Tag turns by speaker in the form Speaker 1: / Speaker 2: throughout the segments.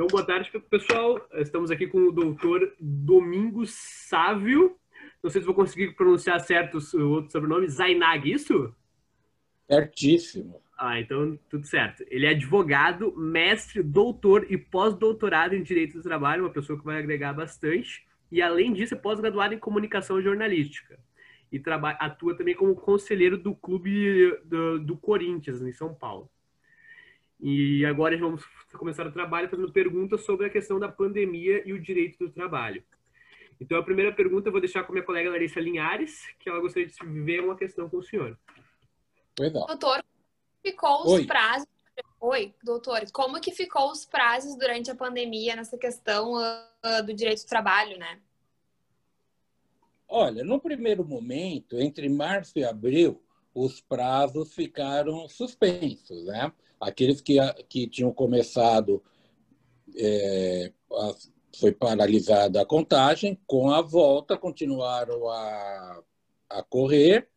Speaker 1: Então, boa tarde, pessoal. Estamos aqui com o doutor Domingos Sávio. Não sei se vou conseguir pronunciar certo o outro sobrenome. Zainag, isso?
Speaker 2: Certíssimo.
Speaker 1: Ah, então tudo certo. Ele é advogado, mestre, doutor e pós-doutorado em Direito do Trabalho, uma pessoa que vai agregar bastante. E, além disso, é pós-graduado em Comunicação Jornalística. E atua também como conselheiro do Clube do, do Corinthians, em São Paulo. E agora vamos começar o trabalho fazendo perguntas sobre a questão da pandemia e o direito do trabalho. Então, a primeira pergunta eu vou deixar com minha colega Larissa Linhares, que ela gostaria de ver uma questão com o senhor.
Speaker 3: Oi, doutor, ficou os Oi. prazos? Oi, doutor, como que ficou os prazos durante a pandemia nessa questão uh, do direito do trabalho, né?
Speaker 2: Olha, no primeiro momento, entre março e abril, os prazos ficaram suspensos, né? Aqueles que, que tinham começado, é, a, foi paralisada a contagem, com a volta continuaram a, a correr,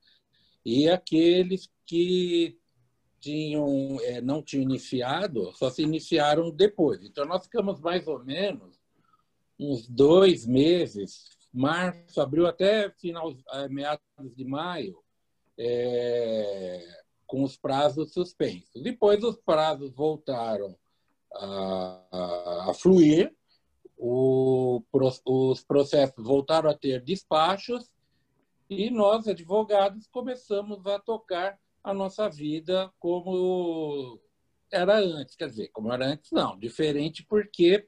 Speaker 2: e aqueles que tinham, é, não tinham iniciado, só se iniciaram depois. Então, nós ficamos mais ou menos uns dois meses, março, abril, até final, é, meados de maio, é, com os prazos suspensos. Depois os prazos voltaram a, a, a fluir, o, os processos voltaram a ter despachos e nós, advogados, começamos a tocar a nossa vida como era antes. Quer dizer, como era antes, não. Diferente porque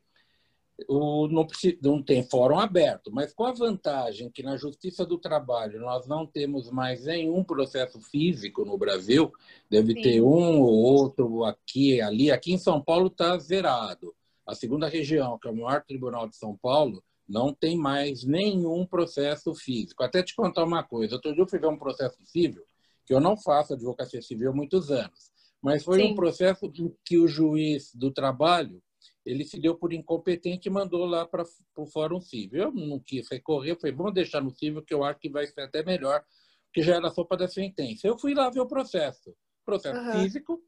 Speaker 2: o, não, não tem fórum aberto, mas com a vantagem que na Justiça do Trabalho nós não temos mais nenhum processo físico no Brasil, deve Sim. ter um ou outro aqui ali. Aqui em São Paulo está zerado. A segunda região, que é o maior tribunal de São Paulo, não tem mais nenhum processo físico. Até te contar uma coisa, outro dia eu fui ver um processo civil, que eu não faço advocacia civil há muitos anos, mas foi Sim. um processo que o juiz do trabalho ele se deu por incompetente e mandou lá para o Fórum Civil. Eu não quis recorrer, falei, vamos deixar no Civil, que eu acho que vai ser até melhor, porque já era sopa da sentença. Eu fui lá ver o processo, processo uhum. físico,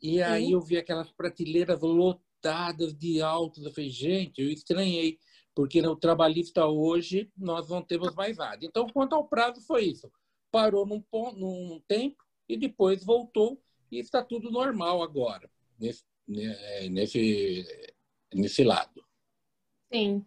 Speaker 2: e aí eu vi aquelas prateleiras lotadas de autos. Eu falei, gente, eu estranhei, porque no trabalhista hoje nós não temos mais nada. Então, quanto ao prazo, foi isso. Parou num, ponto, num tempo e depois voltou, e está tudo normal agora. Nesse nesse, nesse lado.
Speaker 3: Sim.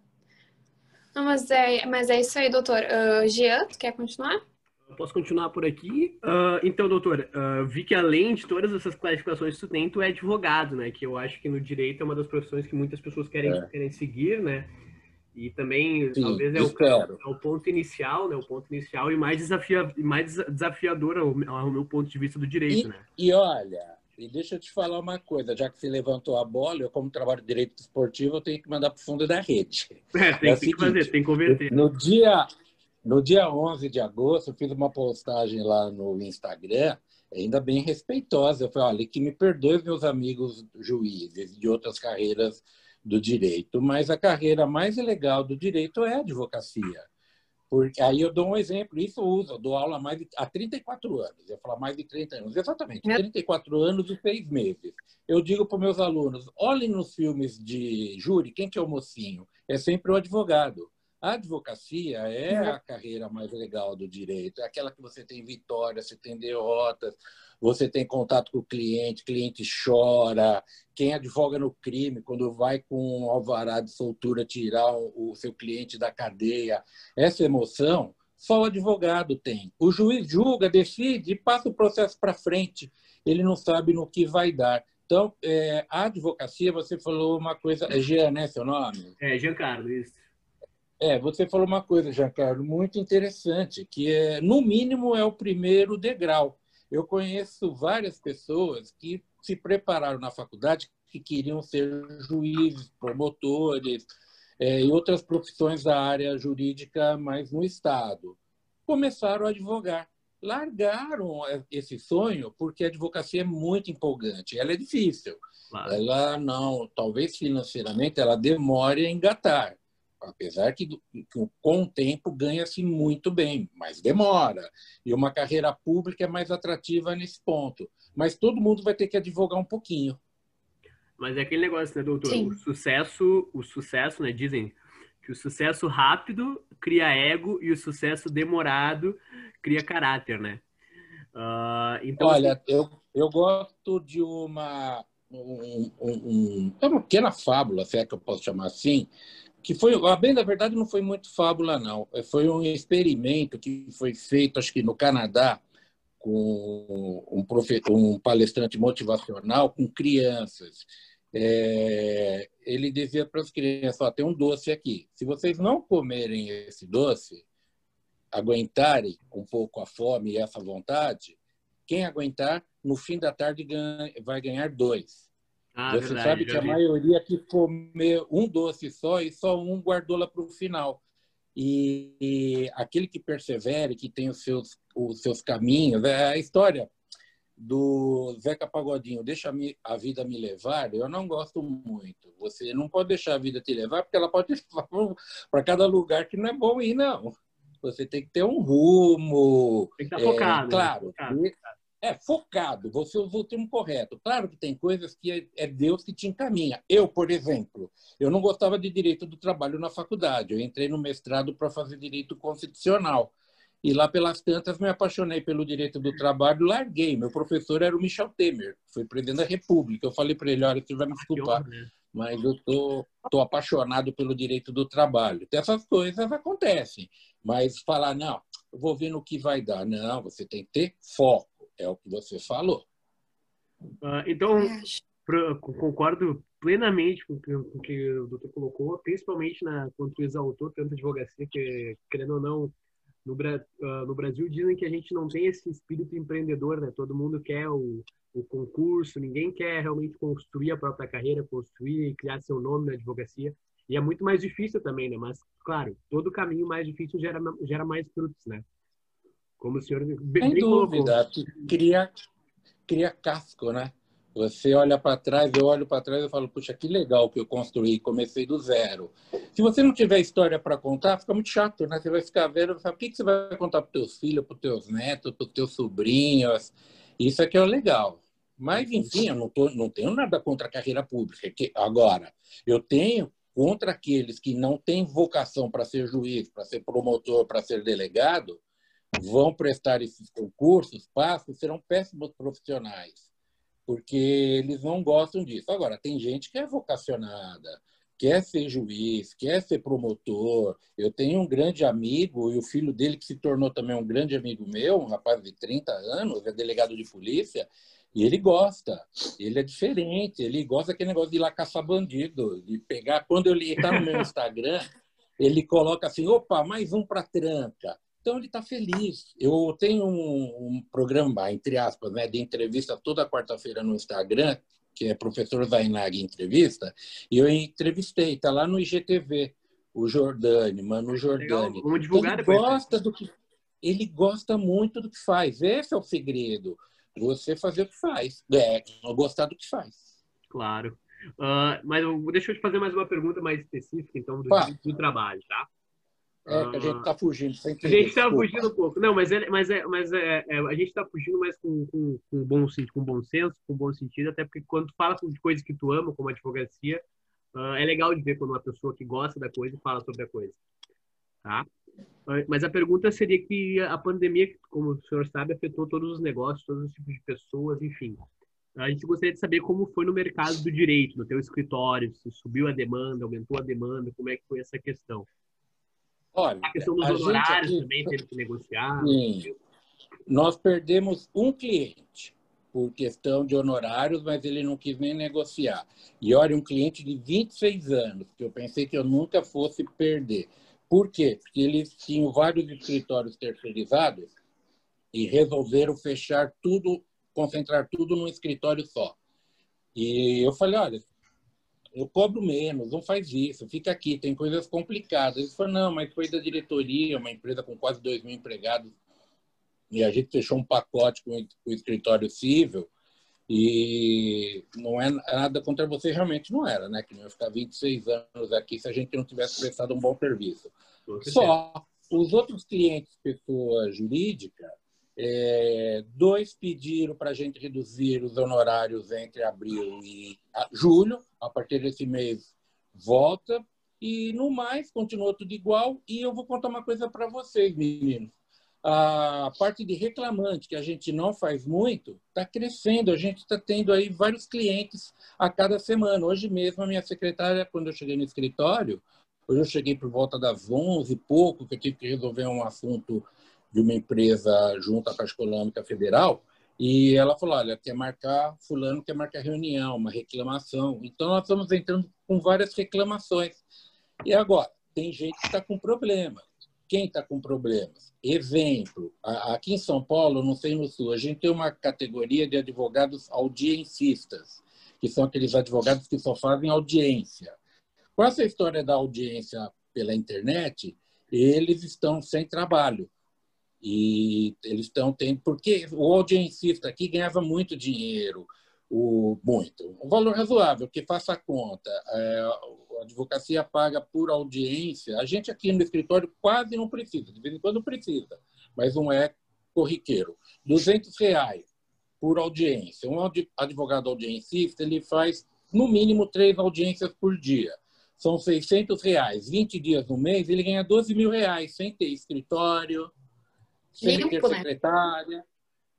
Speaker 3: Não, mas, é, mas é isso aí, doutor. Uh, Jean, tu quer continuar?
Speaker 1: Eu posso continuar por aqui. Uh, então, doutor, uh, vi que além de todas essas classificações que tu tem, tu é advogado, né? Que eu acho que no direito é uma das profissões que muitas pessoas querem, é. querem seguir, né? E também, Sim, talvez, é o, é o, ponto inicial, né? O ponto inicial e mais, desafia, mais desafiador ao, ao meu ponto de vista do direito,
Speaker 2: e,
Speaker 1: né?
Speaker 2: E olha, e deixa eu te falar uma coisa, já que você levantou a bola, eu, como trabalho de direito esportivo, eu tenho que mandar para o fundo da rede.
Speaker 1: É, tem, é que fazer, tem que converter.
Speaker 2: No dia, no dia 11 de agosto, eu fiz uma postagem lá no Instagram, ainda bem respeitosa. Eu falei, olha, que me perdoe meus amigos juízes de outras carreiras do direito, mas a carreira mais legal do direito é a advocacia. Porque aí eu dou um exemplo, isso eu uso, eu dou aula há, mais de, há 34 anos, eu falo mais de 30 anos, exatamente, 34 anos e 6 meses. Eu digo para os meus alunos, olhem nos filmes de júri, quem que é o mocinho? É sempre o advogado. A advocacia é a carreira mais legal do direito, é aquela que você tem vitórias, você tem derrotas, você tem contato com o cliente, o cliente chora. Quem advoga no crime, quando vai com um alvará de soltura tirar o seu cliente da cadeia, essa emoção só o advogado tem. O juiz julga, decide e passa o processo para frente. Ele não sabe no que vai dar. Então, é, a advocacia, você falou uma coisa. É Jean, né, seu nome?
Speaker 1: É, Giancarlo, isso.
Speaker 2: É, você falou uma coisa, Giancarlo, muito interessante, que é, no mínimo é o primeiro degrau. Eu conheço várias pessoas que se prepararam na faculdade que queriam ser juízes, promotores é, e outras profissões da área jurídica, mas no Estado. Começaram a advogar. Largaram esse sonho porque a advocacia é muito empolgante. Ela é difícil. Claro. Ela não, talvez financeiramente, ela demore a engatar apesar que, com o tempo ganha-se muito bem, mas demora. E uma carreira pública é mais atrativa nesse ponto. Mas todo mundo vai ter que advogar um pouquinho.
Speaker 1: Mas é aquele negócio, né, doutor? Sim. O sucesso, o sucesso, né? Dizem que o sucesso rápido cria ego e o sucesso demorado cria caráter, né?
Speaker 2: Uh, então, Olha, assim... eu, eu gosto de uma, um, um, é uma pequena fábula, se é que eu posso chamar assim, que foi, bem da verdade, não foi muito fábula, não. Foi um experimento que foi feito, acho que no Canadá, com um, um palestrante motivacional com crianças. É, ele dizia para as crianças: ó, tem um doce aqui. Se vocês não comerem esse doce, aguentarem um pouco a fome e essa vontade, quem aguentar, no fim da tarde ganha, vai ganhar dois. Ah, Você verdade, sabe que a vi. maioria que comeu um doce só e só um guardou lá para o final. E, e, aquele que persevere, que tem os seus, os seus caminhos, é a história do Zeca Pagodinho, deixa a vida me levar, eu não gosto muito. Você não pode deixar a vida te levar, porque ela pode levar para cada lugar que não é bom ir, não. Você tem que ter um rumo.
Speaker 1: Tem que estar é, focado. Né?
Speaker 2: Claro.
Speaker 1: Né?
Speaker 2: É, focado, você usou o termo correto. Claro que tem coisas que é, é Deus que te encaminha. Eu, por exemplo, eu não gostava de direito do trabalho na faculdade. Eu entrei no mestrado para fazer direito constitucional. E lá pelas tantas me apaixonei pelo direito do trabalho, larguei. Meu professor era o Michel Temer, foi presidente da República. Eu falei para ele, olha, você vai me desculpar, né? mas eu tô, tô apaixonado pelo direito do trabalho. Então, essas coisas acontecem. Mas falar, não, eu vou ver no que vai dar. Não, você tem que ter foco é o que você falou.
Speaker 1: Uh, então, pra, concordo plenamente com o, que, com que o doutor colocou, principalmente na, quando tu exaltou tanto a advocacia, que, querendo ou não, no, uh, no, Brasil dizem que a gente não tem esse espírito empreendedor, né? Todo mundo quer o, o concurso, ninguém quer realmente construir a própria carreira, construir e criar seu nome na advocacia. E é muito mais difícil também, né? Mas, claro, todo caminho mais difícil gera, gera mais frutos, né? Como o senhor
Speaker 2: bem, Sem dúvida, cria, cria casco, né? Você olha para trás, eu olho para trás e falo, puxa, que legal que eu construí, comecei do zero. Se você não tiver história para contar, fica muito chato, né? Você vai ficar vendo, sabe, o que, que você vai contar para teus filhos, para teus netos, para teus sobrinhos? Isso é que é o legal. Mas, enfim, eu não, tô, não tenho nada contra a carreira pública. Que, agora, eu tenho contra aqueles que não têm vocação para ser juiz, para ser promotor, para ser delegado, vão prestar esses concursos, passam, serão péssimos profissionais, porque eles não gostam disso. Agora, tem gente que é vocacionada, quer ser juiz, quer ser promotor. Eu tenho um grande amigo, e o filho dele, que se tornou também um grande amigo meu, um rapaz de 30 anos, é delegado de polícia, e ele gosta, ele é diferente, ele gosta daquele negócio de ir lá caçar bandido, de pegar. Quando ele está no meu Instagram, ele coloca assim: opa, mais um para tranca. Então ele está feliz. Eu tenho um, um, programa, entre aspas, né, de entrevista toda quarta-feira no Instagram, que é professor Zainag Entrevista, e eu entrevistei, está lá no IGTV, o Jordani, Mano Jordani.
Speaker 1: Vamos divulgar
Speaker 2: ele gosta do que ele gosta muito do que faz. Esse é o segredo. Você fazer o que faz. É, gostar do que faz.
Speaker 1: Claro. Uh, mas deixa eu te fazer mais uma pergunta mais específica, então, do, do trabalho, tá?
Speaker 2: É, que a gente está fugindo. Sem
Speaker 1: a gente está fugindo um pouco. Não, mas, é, mas, é, mas é, é a gente está fugindo, mas com, com, com, bom, com bom senso, com bom sentido, até porque quando tu fala de coisas que tu ama, como a advocacia, uh, é legal de ver quando uma pessoa que gosta da coisa fala sobre a coisa. Tá? Uh, mas a pergunta seria que a pandemia, como o senhor sabe, afetou todos os negócios, todos os tipos de pessoas, enfim. A gente gostaria de saber como foi no mercado do direito, no teu escritório, se subiu a demanda, aumentou a demanda, como é que foi essa questão.
Speaker 2: Olha,
Speaker 1: a questão dos honorários aqui, também teve que negociar. Sim.
Speaker 2: Nós perdemos um cliente por questão de honorários, mas ele não quis nem negociar. E olha, um cliente de 26 anos, que eu pensei que eu nunca fosse perder. Por quê? Porque eles tinham vários escritórios terceirizados e resolveram fechar tudo, concentrar tudo num escritório só. E eu falei, olha, eu cobro menos, não faz isso, fica aqui, tem coisas complicadas. Ele falou, não, mas foi da diretoria, uma empresa com quase 2 mil empregados, e a gente fechou um pacote com o escritório civil, e não é nada contra você, realmente não era, né? Que não ia ficar 26 anos aqui se a gente não tivesse prestado um bom serviço. Só os outros clientes, pessoa jurídica, É, dois pediram para a gente reduzir os honorários entre abril e julho. A partir desse mês volta. E no mais, continua tudo igual. E eu vou contar uma coisa para vocês, meninos. A parte de reclamante, que a gente não faz muito, está crescendo. A gente está tendo aí vários clientes a cada semana. Hoje mesmo, a minha secretária, quando eu cheguei no escritório, hoje eu cheguei por volta das 11 e pouco, que eu tive que resolver um assunto de uma empresa junto à Caixa Econômica Federal, e ela falou: olha, quer marcar, Fulano quer marcar reunião, uma reclamação. Então, nós estamos entrando com várias reclamações. E agora, tem gente que está com problema. Quem está com problemas? Exemplo, aqui em São Paulo, não sei no Sul, a gente tem uma categoria de advogados audiencistas, que são aqueles advogados que só fazem audiência. Com essa história da audiência pela internet, eles estão sem trabalho. E eles estão tendo. Porque o audiencista aqui ganhava muito dinheiro, o, muito. Um valor razoável, que faça a conta. É, a advocacia paga por audiência. A gente aqui no escritório quase não precisa, de vez em quando precisa, mas não é corriqueiro. 200 reais por audiência. Um advogado audiencista ele faz no mínimo três audiências por dia. São 600 reais, 20 dias no mês, ele ganha 12 mil reais, sem ter escritório, sem Limpo, né? secretária.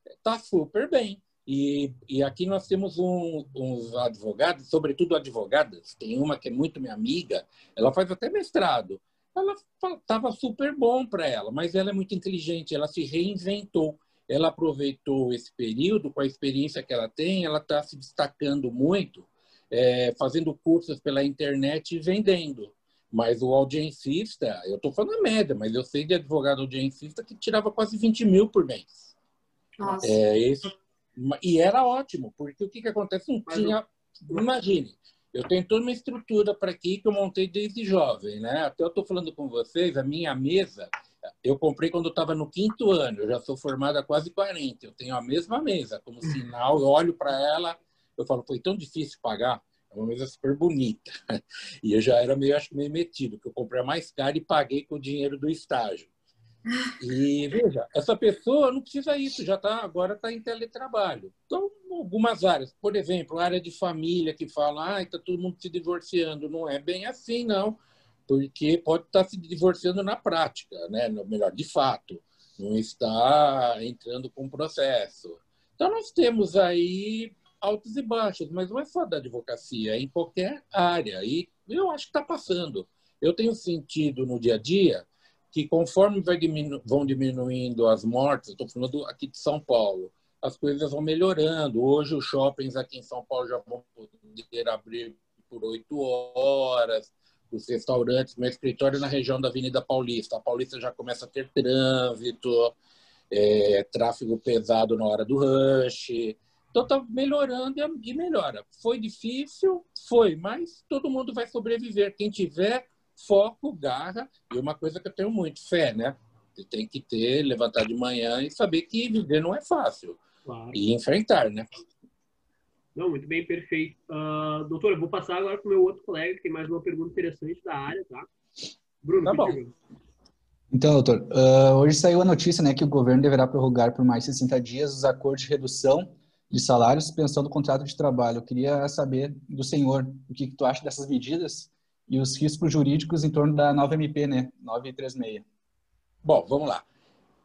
Speaker 2: Está super bem. E, e aqui nós temos um, uns advogados, sobretudo advogadas, tem uma que é muito minha amiga, ela faz até mestrado. Ela estava super bom para ela, mas ela é muito inteligente, ela se reinventou. Ela aproveitou esse período com a experiência que ela tem, ela está se destacando muito, é, fazendo cursos pela internet e vendendo. Mas o audiencista, eu estou falando a média, mas eu sei de advogado audiencista que tirava quase 20 mil por mês. Nossa. É, esse e era ótimo, porque o que, que acontece? Não tinha. Imagine, eu tenho toda uma estrutura para aqui que eu montei desde jovem, né? Até eu estou falando com vocês, a minha mesa, eu comprei quando eu estava no quinto ano, eu já sou formada há quase 40, eu tenho a mesma mesa, como sinal, eu olho para ela, eu falo, foi tão difícil pagar, uma mesa super bonita. E eu já era meio, acho meio metido, que eu comprei a mais cara e paguei com o dinheiro do estágio. E veja, essa pessoa não precisa isso, já tá agora está em teletrabalho. Então, algumas áreas, por exemplo, a área de família que fala, ah, está todo mundo se divorciando, não é bem assim, não, porque pode estar tá se divorciando na prática, né? Melhor, de fato, não está entrando com processo. Então, nós temos aí altos e baixos, mas não é só da advocacia, é em qualquer área. E eu acho que está passando. Eu tenho sentido no dia a dia que conforme diminu vão diminuindo as mortes, estou falando aqui de São Paulo, as coisas vão melhorando. Hoje os shoppings aqui em São Paulo já vão poder abrir por oito horas, os restaurantes, meu escritório na região da Avenida Paulista. A Paulista já começa a ter trânsito, é, tráfego pesado na hora do rush. Então está melhorando e melhora. Foi difícil? Foi, mas todo mundo vai sobreviver. Quem tiver foco, garra e uma coisa que eu tenho muito, fé, né? Você tem que ter, levantar de manhã e saber que viver não é fácil. Claro. E enfrentar, né?
Speaker 1: Não, muito bem, perfeito. Uh, doutor, eu vou passar agora para o meu outro colega, que tem mais uma pergunta interessante da área, tá?
Speaker 4: Bruno, tá bom. Então, doutor, uh, hoje saiu a notícia né, que o governo deverá prorrogar por mais 60 dias os acordos de redução de salários, suspensão do contrato de trabalho. Eu queria saber do senhor o que, que tu acha dessas medidas e os riscos jurídicos em torno da nova MP, né? 936.
Speaker 2: Bom, vamos lá.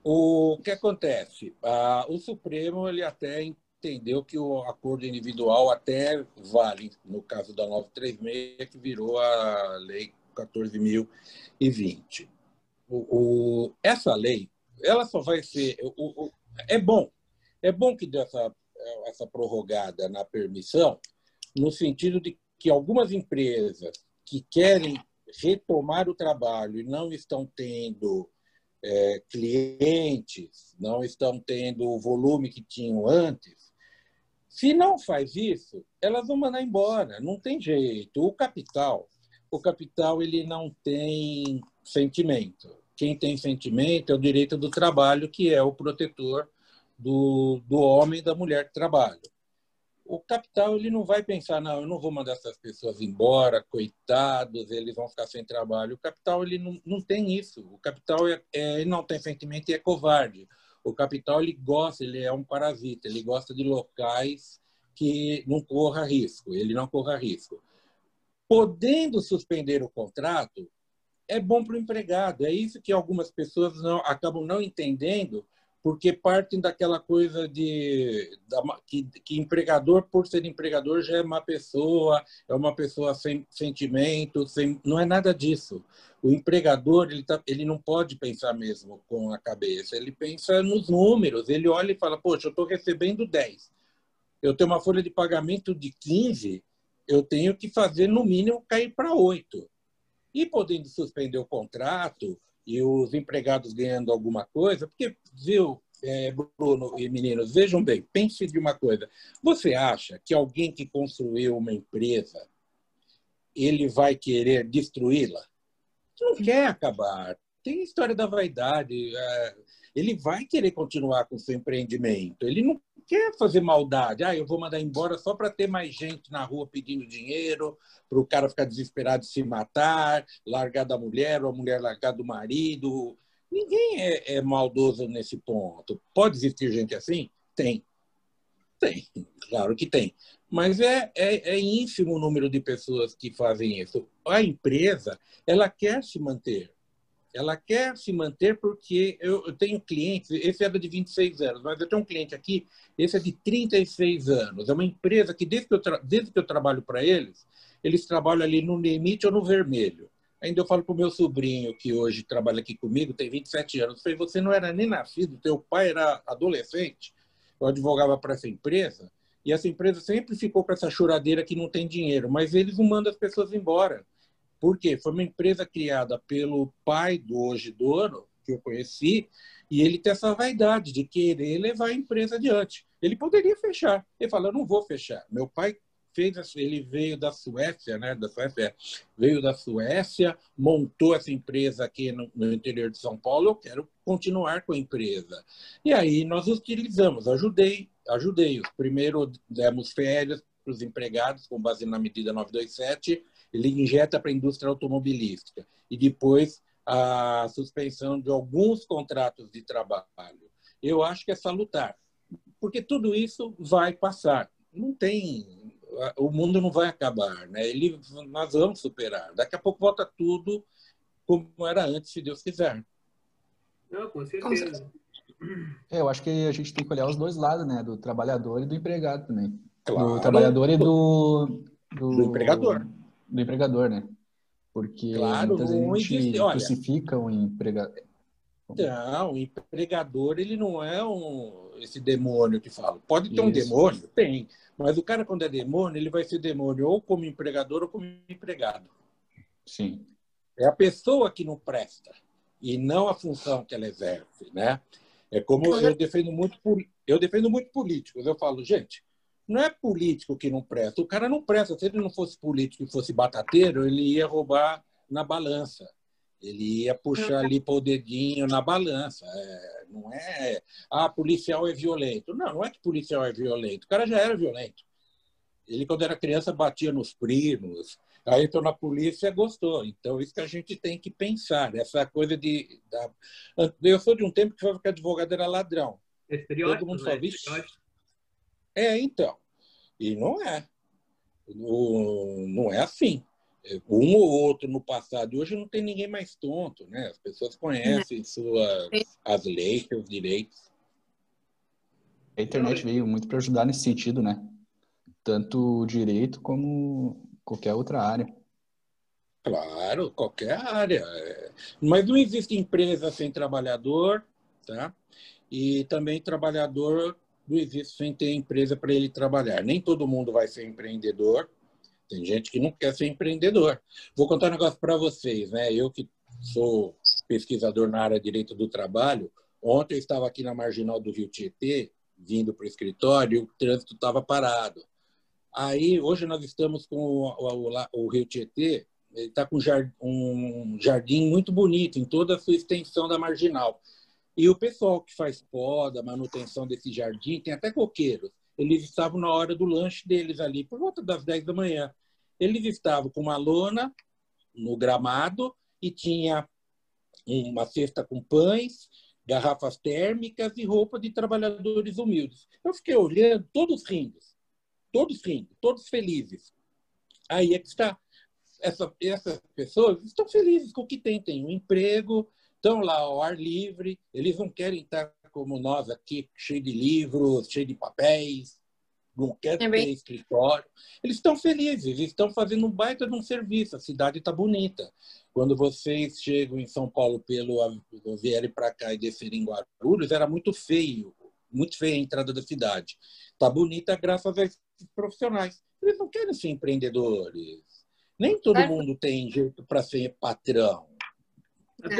Speaker 2: O que acontece? Ah, o Supremo ele até entendeu que o acordo individual até vale, no caso da 936, que virou a Lei 14.020. O, o, essa lei, ela só vai ser. O, o, é bom. É bom que dê essa, essa prorrogada na permissão, no sentido de que algumas empresas que querem retomar o trabalho e não estão tendo é, clientes, não estão tendo o volume que tinham antes, se não faz isso, elas vão mandar embora. Não tem jeito. O capital, o capital ele não tem sentimento. Quem tem sentimento é o direito do trabalho, que é o protetor do, do homem e da mulher que trabalham o capital ele não vai pensar, não, eu não vou mandar essas pessoas embora, coitados, eles vão ficar sem trabalho. O capital ele não, não tem isso. O capital é, é, não tem sentimento e é covarde. O capital ele gosta, ele é um parasita, ele gosta de locais que não corra risco, ele não corra risco. Podendo suspender o contrato, é bom para o empregado. É isso que algumas pessoas não acabam não entendendo, porque partem daquela coisa de da, que, que, empregador, por ser empregador, já é uma pessoa, é uma pessoa sem sentimento, sem, não é nada disso. O empregador ele, tá, ele não pode pensar mesmo com a cabeça, ele pensa nos números, ele olha e fala, poxa, eu estou recebendo 10, eu tenho uma folha de pagamento de 15, eu tenho que fazer no mínimo cair para 8. E podendo suspender o contrato, e os empregados ganhando alguma coisa, porque, viu, é, Bruno e meninos, vejam bem, pense de uma coisa. Você acha que alguém que construiu uma empresa, ele vai querer destruí-la? Não quer acabar. Tem a história da vaidade. É, ele vai querer continuar com seu empreendimento. Ele não quer fazer maldade. Ah, eu vou mandar embora só para ter mais gente na rua pedindo dinheiro, para o cara ficar desesperado de se matar, largar da mulher, ou a mulher largar do marido. Ninguém é, é maldoso nesse ponto. Pode existir gente assim? Tem. Tem, claro que tem. Mas é, é, é ínfimo o número de pessoas que fazem isso. A empresa, ela quer se manter ela quer se manter porque eu, eu tenho clientes, esse é de 26 anos, mas eu tenho um cliente aqui, esse é de 36 anos. É uma empresa que, desde que eu, desde que eu trabalho para eles, eles trabalham ali no limite ou no vermelho. Ainda eu falo para o meu sobrinho, que hoje trabalha aqui comigo, tem 27 anos, eu falei, você não era nem nascido, teu pai era adolescente, eu advogava para essa empresa, e essa empresa sempre ficou com essa choradeira que não tem dinheiro, mas eles não mandam as pessoas embora. Por quê? Foi uma empresa criada pelo pai do hoje dono, que eu conheci, e ele tem essa vaidade de querer levar a empresa adiante. Ele poderia fechar. Ele fala, eu não vou fechar. Meu pai fez, ele veio da Suécia, né? Da Suécia, veio da Suécia, montou essa empresa aqui no, no interior de São Paulo. Eu quero continuar com a empresa. E aí nós utilizamos, ajudei, ajudei. Primeiro demos férias para os empregados com base na medida 927 ele injeta para a indústria automobilística e depois a suspensão de alguns contratos de trabalho. Eu acho que é salutar, porque tudo isso vai passar. Não tem, o mundo não vai acabar, né? Ele, nós vamos superar. Daqui a pouco volta tudo como era antes, se Deus quiser.
Speaker 1: Não, com certeza.
Speaker 4: É, eu acho que a gente tem que olhar os dois lados, né? Do trabalhador e do empregado também. Claro. Do trabalhador e do,
Speaker 2: do, do empregador
Speaker 4: do empregador, né? Porque claro, muitas vezes a gente existe, olha, crucifica o empregador.
Speaker 2: Não, o empregador ele não é um, esse demônio que fala. Pode ter Isso. um demônio? Tem. Mas o cara, quando é demônio, ele vai ser demônio ou como empregador ou como empregado.
Speaker 4: Sim.
Speaker 2: É a pessoa que não presta e não a função que ela exerce, né? É como eu defendo muito, eu defendo muito políticos. Eu falo, gente, não é político que não presta. O cara não presta. Se ele não fosse político e fosse batateiro, ele ia roubar na balança. Ele ia puxar ali para o dedinho na balança. É, não é, ah, policial é violento. Não, não é que policial é violento. O cara já era violento. Ele, quando era criança, batia nos primos. Aí entrou na polícia e gostou. Então, isso que a gente tem que pensar. Essa coisa de. Da... Eu sou de um tempo que que advogado era ladrão. Todo mundo só né? É, então. E não é. Não é assim. Um ou outro no passado. Hoje não tem ninguém mais tonto, né? As pessoas conhecem suas, as leis, seus direitos.
Speaker 4: A internet veio muito para ajudar nesse sentido, né? Tanto o direito como qualquer outra área.
Speaker 2: Claro, qualquer área. Mas não existe empresa sem trabalhador, tá? E também trabalhador não existe sem ter empresa para ele trabalhar. Nem todo mundo vai ser empreendedor. Tem gente que não quer ser empreendedor. Vou contar um negócio para vocês, né? Eu que sou pesquisador na área de direito do trabalho, ontem eu estava aqui na marginal do Rio Tietê, vindo para o escritório, e o trânsito estava parado. Aí, hoje nós estamos com o, o, o Rio Tietê, ele está com um jardim muito bonito em toda a sua extensão da marginal. E o pessoal que faz poda, manutenção desse jardim, tem até coqueiros. Eles estavam na hora do lanche deles ali, por volta das 10 da manhã. Eles estavam com uma lona no gramado e tinha uma cesta com pães, garrafas térmicas e roupa de trabalhadores humildes. Eu fiquei olhando, todos rindo, todos rindo, todos felizes. Aí é que está. Essa, essas pessoas estão felizes com o que têm, têm um emprego, estão lá ao ar livre, eles não querem estar como nós aqui, cheio de livros, cheio de papéis, não querem é ter escritório. Eles estão felizes, eles estão fazendo um baita de um serviço, a cidade está bonita. Quando vocês chegam em São Paulo pelo vierem para cá e descerem em Guarulhos, era muito feio, muito feia a entrada da cidade. Está bonita graças a esses profissionais. Eles não querem ser empreendedores. Nem todo é. mundo tem jeito para ser patrão.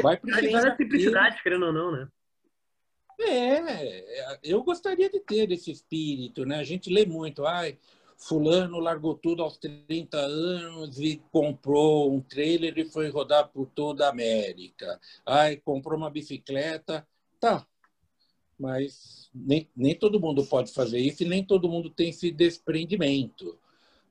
Speaker 1: Vai precisar da simplicidade, querendo ou não, né?
Speaker 2: É, eu gostaria de ter esse espírito, né? A gente lê muito, ai, fulano largou tudo aos 30 anos e comprou um trailer e foi rodar por toda a América. Ai, comprou uma bicicleta, tá. Mas nem, nem todo mundo pode fazer isso e nem todo mundo tem esse desprendimento.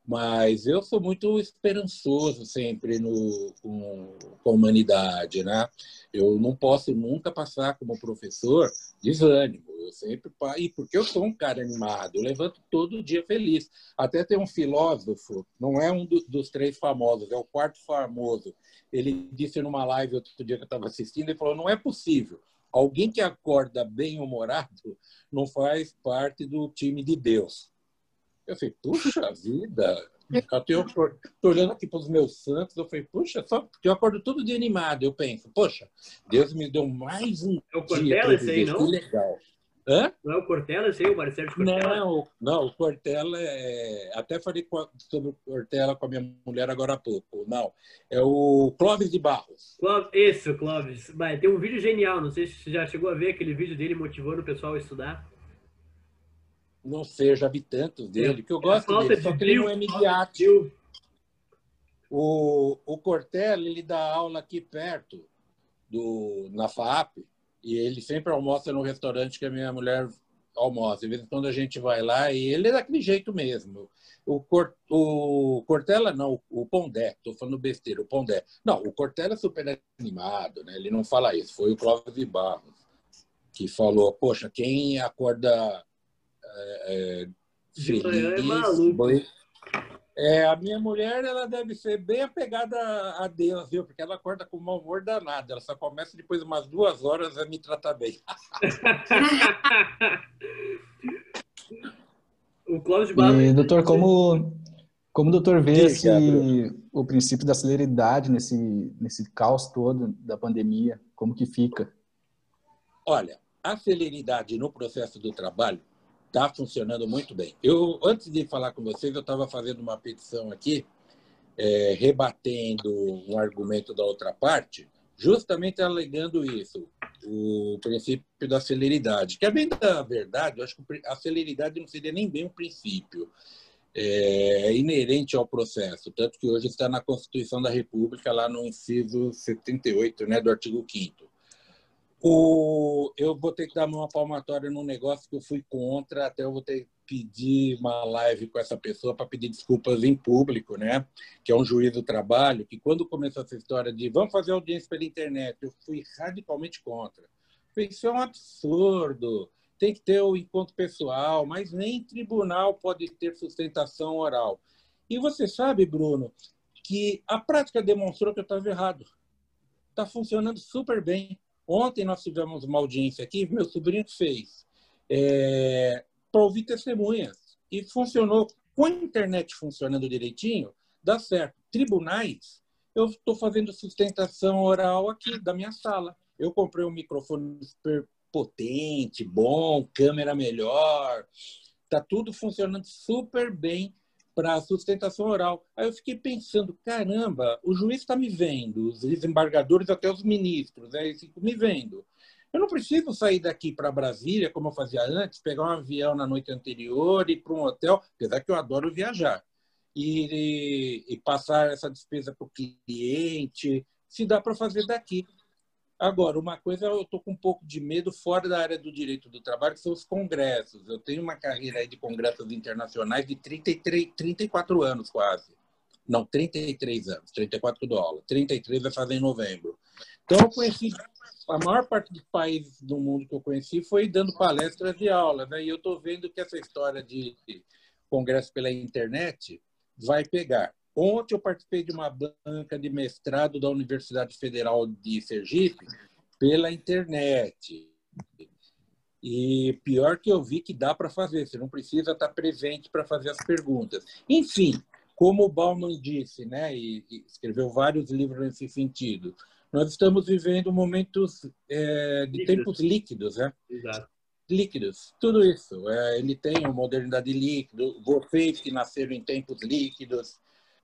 Speaker 2: Mas eu sou muito esperançoso sempre no, com, com a humanidade, né? Eu não posso nunca passar como professor desânimo. Eu sempre e porque eu sou um cara animado, eu levanto todo dia feliz. Até tem um filósofo, não é um do, dos três famosos, é o quarto famoso. Ele disse numa live outro dia que eu estava assistindo, ele falou: não é possível. Alguém que acorda bem humorado não faz parte do time de Deus. Eu falei, puxa vida! Eu estou olhando aqui para os meus santos, eu falei, puxa, só porque eu acordo todo dia animado. Eu penso, poxa, Deus me deu mais um
Speaker 1: é o Cortella esse aí, não?
Speaker 2: Que legal. Hã?
Speaker 1: Não é o Cortella esse aí, o Marcelo de Cortella?
Speaker 2: Não, não, o Cortella é... Até falei sobre o Cortella com a minha mulher agora há pouco. Não, é o Clóvis de Barros.
Speaker 1: Clóvis, esse, o Clóvis. Vai, tem um vídeo genial, não sei se você já chegou a ver aquele vídeo dele motivando o pessoal a estudar.
Speaker 2: Não vi tantos dele, que eu gosto dele, de só que ele não é midiático. O, o Cortella, ele dá aula aqui perto, do, na FAP, e ele sempre almoça no restaurante que a minha mulher almoça. De vez em quando a gente vai lá e ele é daquele jeito mesmo. O, Cor, o Cortella, não, o Pondé, estou falando besteira, o Pondé. Não, o Cortella é super animado, né? ele não fala isso. Foi o Clóvis de Barros que falou: Poxa, quem acorda é,
Speaker 1: feliz. É maluco.
Speaker 2: É, a minha mulher ela deve ser bem apegada a Deus, viu? Porque ela acorda com um mau humor danado. Ela só começa depois de umas duas horas a me tratar bem.
Speaker 1: o Cláudio.
Speaker 4: E, doutor, como, como o doutor vê esse, o princípio da celeridade nesse, nesse caos todo da pandemia? Como que fica?
Speaker 2: Olha, a celeridade no processo do trabalho está funcionando muito bem. Eu, antes de falar com vocês, eu estava fazendo uma petição aqui, é, rebatendo um argumento da outra parte, justamente alegando isso, o princípio da celeridade, que é bem da verdade, eu acho que a celeridade não seria nem bem um princípio, é inerente ao processo, tanto que hoje está na Constituição da República, lá no inciso 78 né, do artigo 5 o, eu vou ter que dar uma palmatória num negócio que eu fui contra, até eu vou ter que pedir uma live com essa pessoa para pedir desculpas em público, né? Que é um juiz do trabalho, que quando começou essa história de vamos fazer audiência pela internet, eu fui radicalmente contra. Isso é um absurdo. Tem que ter o encontro pessoal, mas nem tribunal pode ter sustentação oral. E você sabe, Bruno, que a prática demonstrou que eu estava errado. Está funcionando super bem. Ontem nós tivemos uma audiência aqui, meu sobrinho fez, é, para ouvir testemunhas. E funcionou. Com a internet funcionando direitinho, dá certo. Tribunais, eu estou fazendo sustentação oral aqui da minha sala. Eu comprei um microfone super potente, bom, câmera melhor. Está tudo funcionando super bem para sustentação oral. Aí eu fiquei pensando, caramba, o juiz está me vendo, os desembargadores, até os ministros, né, me vendo. Eu não preciso sair daqui para Brasília, como eu fazia antes, pegar um avião na noite anterior e ir para um hotel, apesar que eu adoro viajar, e, e passar essa despesa para o cliente, se dá para fazer daqui. Agora, uma coisa eu estou com um pouco de medo fora da área do direito do trabalho, que são os congressos. Eu tenho uma carreira de congressos internacionais de 33, 34 anos quase. Não, 33 anos. 34 que eu dou aula. 33 vai fazer em novembro. Então, eu conheci a maior parte dos países do mundo que eu conheci foi dando palestras e aulas. Né? E eu estou vendo que essa história de congresso pela internet vai pegar. Ontem eu participei de uma banca de mestrado da Universidade Federal de Sergipe pela internet. E pior que eu vi que dá para fazer, você não precisa estar presente para fazer as perguntas. Enfim, como o Bauman disse, né, e, escreveu vários livros nesse sentido, nós estamos vivendo momentos é, de líquidos. tempos líquidos, né?
Speaker 1: Exato.
Speaker 2: Líquidos, tudo isso. É, ele tem a modernidade líquida, vocês que nasceram em tempos líquidos,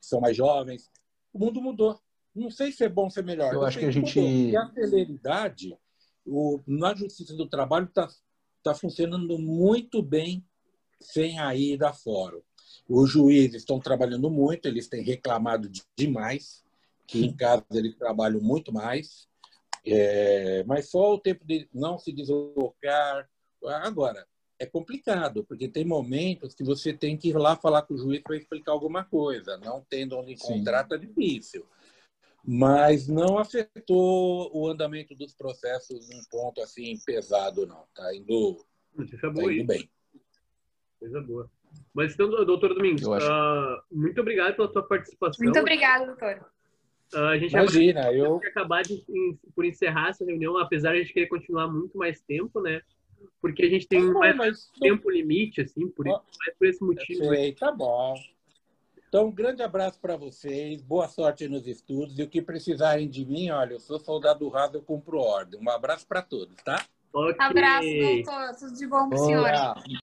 Speaker 2: são mais jovens, o mundo mudou. Não sei se é bom ou se é melhor.
Speaker 4: Eu, Eu acho que a gente.
Speaker 2: E a celeridade, o, na Justiça do Trabalho, está tá funcionando muito bem sem a ida fora. Os juízes estão trabalhando muito, eles têm reclamado demais, que em casa eles trabalham muito mais, é, mas só o tempo de não se deslocar. Agora, é complicado, porque tem momentos que você tem que ir lá falar com o juiz para explicar alguma coisa. Não tendo onde encontrar, está difícil. Mas não afetou o andamento dos processos num ponto assim pesado, não. Está indo,
Speaker 1: tá indo bem. Coisa boa. Mas então, doutor Domingos, uh, muito obrigado pela tua participação.
Speaker 3: Muito obrigado, doutor.
Speaker 1: Uh, a gente
Speaker 2: Imagina,
Speaker 1: vai,
Speaker 2: eu...
Speaker 1: acabar de, por encerrar essa reunião, apesar de a gente querer continuar muito mais tempo, né? Porque a gente tem tá bom, mais mas... tempo limite, assim, por, mais por esse motivo.
Speaker 2: Sei, tá bom. Então, um grande abraço para vocês, boa sorte nos estudos e o que precisarem de mim, olha, eu sou soldado raso, eu cumpro ordem. Um abraço para todos, tá?
Speaker 3: Okay. Abraço, doutor. Tudo de bom para o senhor.